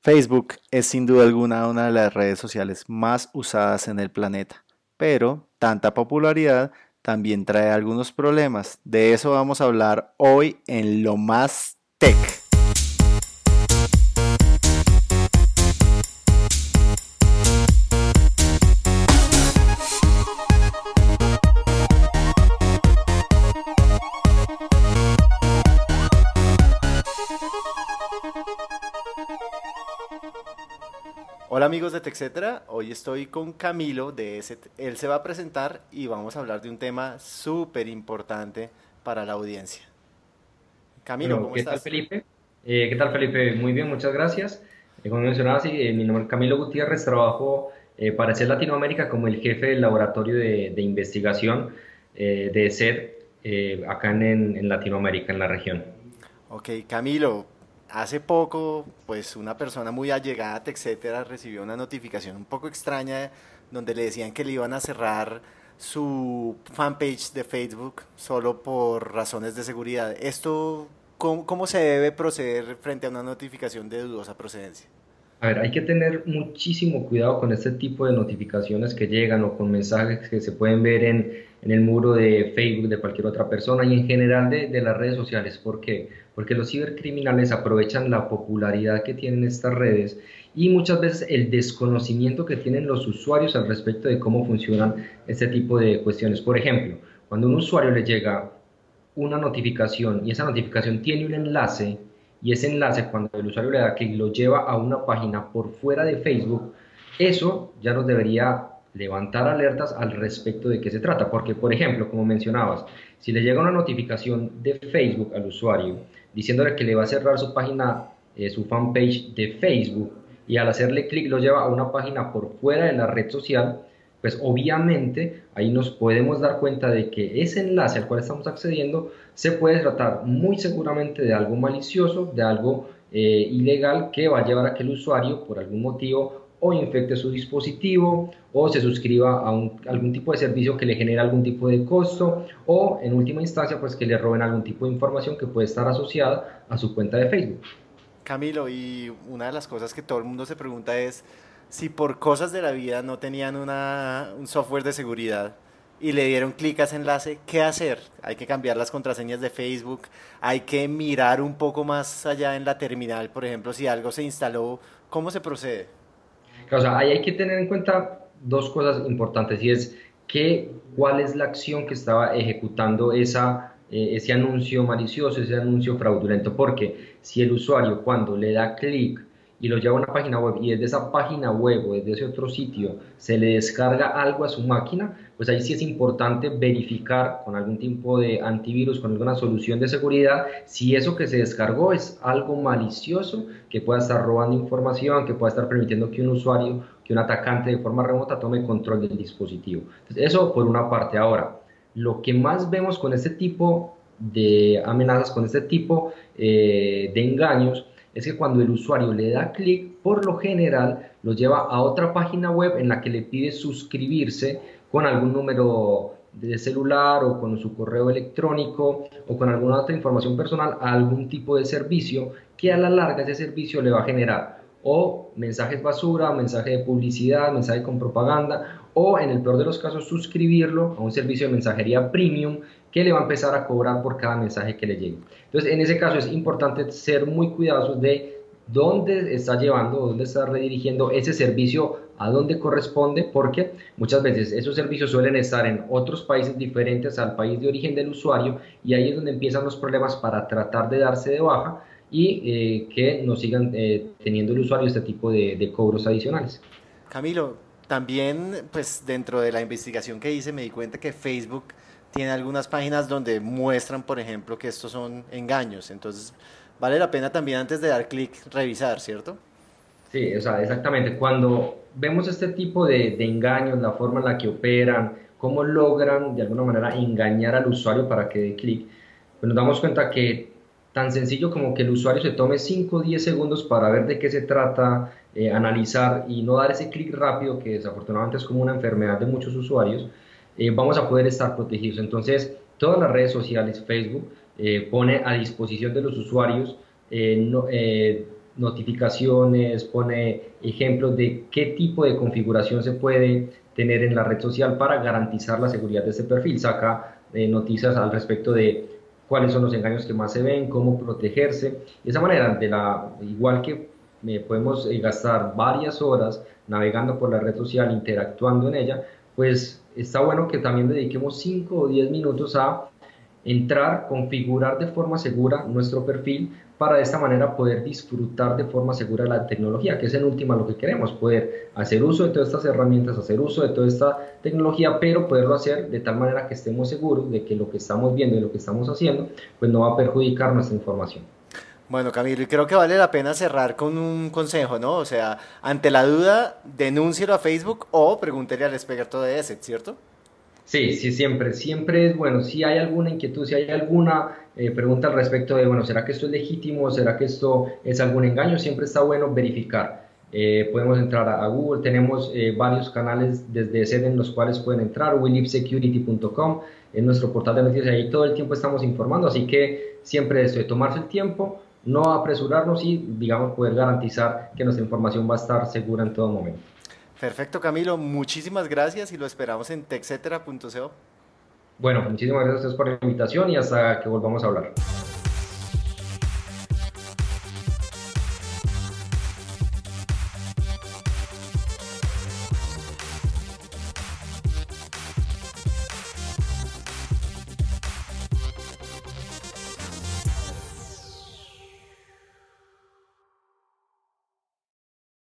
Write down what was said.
Facebook es sin duda alguna una de las redes sociales más usadas en el planeta, pero tanta popularidad también trae algunos problemas. De eso vamos a hablar hoy en Lo Más Tech. Hola amigos de TechCetera, hoy estoy con Camilo de ESET. Él se va a presentar y vamos a hablar de un tema súper importante para la audiencia. Camilo, ¿cómo ¿qué estás? Tal, Felipe? Eh, ¿Qué tal Felipe? Muy bien, muchas gracias. Eh, como mencionaba, sí, eh, mi nombre es Camilo Gutiérrez, trabajo para ESET Latinoamérica como el jefe del laboratorio de, de investigación de ESET acá en, en Latinoamérica, en la región. Ok, Camilo, hace poco, pues una persona muy allegada etcétera, recibió una notificación un poco extraña donde le decían que le iban a cerrar su fanpage de Facebook solo por razones de seguridad. ¿Esto cómo, cómo se debe proceder frente a una notificación de dudosa procedencia? A ver, hay que tener muchísimo cuidado con este tipo de notificaciones que llegan o con mensajes que se pueden ver en, en el muro de Facebook de cualquier otra persona y en general de, de, las redes sociales. ¿Por qué? Porque los cibercriminales aprovechan la popularidad que tienen estas redes y muchas veces el desconocimiento que tienen los usuarios al respecto de cómo funcionan este tipo de cuestiones. Por ejemplo, cuando a un usuario le llega una notificación y esa notificación tiene un enlace y ese enlace cuando el usuario le da clic lo lleva a una página por fuera de Facebook, eso ya nos debería levantar alertas al respecto de qué se trata. Porque, por ejemplo, como mencionabas, si le llega una notificación de Facebook al usuario diciéndole que le va a cerrar su página, eh, su fanpage de Facebook, y al hacerle clic lo lleva a una página por fuera de la red social, pues obviamente ahí nos podemos dar cuenta de que ese enlace al cual estamos accediendo se puede tratar muy seguramente de algo malicioso, de algo eh, ilegal que va a llevar a que el usuario por algún motivo o infecte su dispositivo o se suscriba a algún tipo de servicio que le genera algún tipo de costo o en última instancia pues que le roben algún tipo de información que puede estar asociada a su cuenta de Facebook. Camilo, y una de las cosas que todo el mundo se pregunta es, si por cosas de la vida no tenían una, un software de seguridad y le dieron clic a ese enlace, ¿qué hacer? Hay que cambiar las contraseñas de Facebook, hay que mirar un poco más allá en la terminal, por ejemplo, si algo se instaló, ¿cómo se procede? O sea, ahí hay que tener en cuenta dos cosas importantes y es que cuál es la acción que estaba ejecutando esa, eh, ese anuncio malicioso, ese anuncio fraudulento, porque si el usuario cuando le da clic y lo lleva a una página web y desde esa página web o desde ese otro sitio se le descarga algo a su máquina, pues ahí sí es importante verificar con algún tipo de antivirus, con alguna solución de seguridad, si eso que se descargó es algo malicioso que pueda estar robando información, que pueda estar permitiendo que un usuario, que un atacante de forma remota tome control del dispositivo. Eso por una parte. Ahora, lo que más vemos con este tipo de amenazas, con este tipo eh, de engaños, es que cuando el usuario le da clic, por lo general lo lleva a otra página web en la que le pide suscribirse con algún número de celular o con su correo electrónico o con alguna otra información personal a algún tipo de servicio que a la larga ese servicio le va a generar o mensajes basura, mensaje de publicidad, mensaje con propaganda o en el peor de los casos suscribirlo a un servicio de mensajería premium que le va a empezar a cobrar por cada mensaje que le llegue. Entonces, en ese caso es importante ser muy cuidadosos de dónde está llevando, dónde está redirigiendo ese servicio, a dónde corresponde, porque muchas veces esos servicios suelen estar en otros países diferentes al país de origen del usuario y ahí es donde empiezan los problemas para tratar de darse de baja y eh, que no sigan eh, teniendo el usuario este tipo de, de cobros adicionales. Camilo, también pues dentro de la investigación que hice me di cuenta que Facebook tiene algunas páginas donde muestran, por ejemplo, que estos son engaños. Entonces, vale la pena también antes de dar clic revisar, ¿cierto? Sí, o sea, exactamente. Cuando vemos este tipo de, de, engaños, la forma en la que operan, cómo logran de alguna manera engañar al usuario para que dé clic, pues nos damos cuenta que tan sencillo como que el usuario se tome 5 o 10 segundos para ver de qué se trata, eh, analizar y no dar ese clic rápido, que desafortunadamente es como una enfermedad de muchos usuarios, eh, vamos a poder estar protegidos. Entonces, todas las redes sociales, Facebook, eh, pone a disposición de los usuarios notificaciones, pone ejemplos de qué tipo de configuración se puede tener en la red social para garantizar la seguridad de ese perfil. Saca eh, noticias al respecto de cuáles son los engaños que más se ven, cómo protegerse. De esa manera, de la, igual que eh, podemos eh, gastar varias horas navegando por la red social, interactuando en ella, pues está bueno que también dediquemos 5 o 10 minutos a entrar, configurar de forma segura nuestro perfil para de esta manera poder disfrutar de forma segura la tecnología, que es en última lo que queremos, poder hacer uso de todas estas herramientas, hacer uso de toda esta tecnología, pero poderlo hacer de tal manera que estemos seguros de que lo que estamos viendo y lo que estamos haciendo, pues no va a perjudicar nuestra información. Bueno, Camilo, y creo que vale la pena cerrar con un consejo, ¿no? O sea, ante la duda, denúncielo a Facebook o pregúntele al experto de ESET, ¿cierto? Sí, sí, siempre, siempre es bueno. Si hay alguna inquietud, si hay alguna eh, pregunta al respecto de, bueno, ¿será que esto es legítimo? ¿Será que esto es algún engaño? Siempre está bueno verificar. Eh, podemos entrar a, Google, tenemos eh, varios canales desde sede en los cuales pueden entrar, willipsecurity.com, en nuestro portal de noticias, ahí todo el tiempo estamos informando, así que siempre eso de tomarse el tiempo, no apresurarnos y, digamos, poder garantizar que nuestra información va a estar segura en todo momento. Perfecto, Camilo. Muchísimas gracias y lo esperamos en texetera.co. Bueno, muchísimas gracias por la invitación y hasta que volvamos a hablar.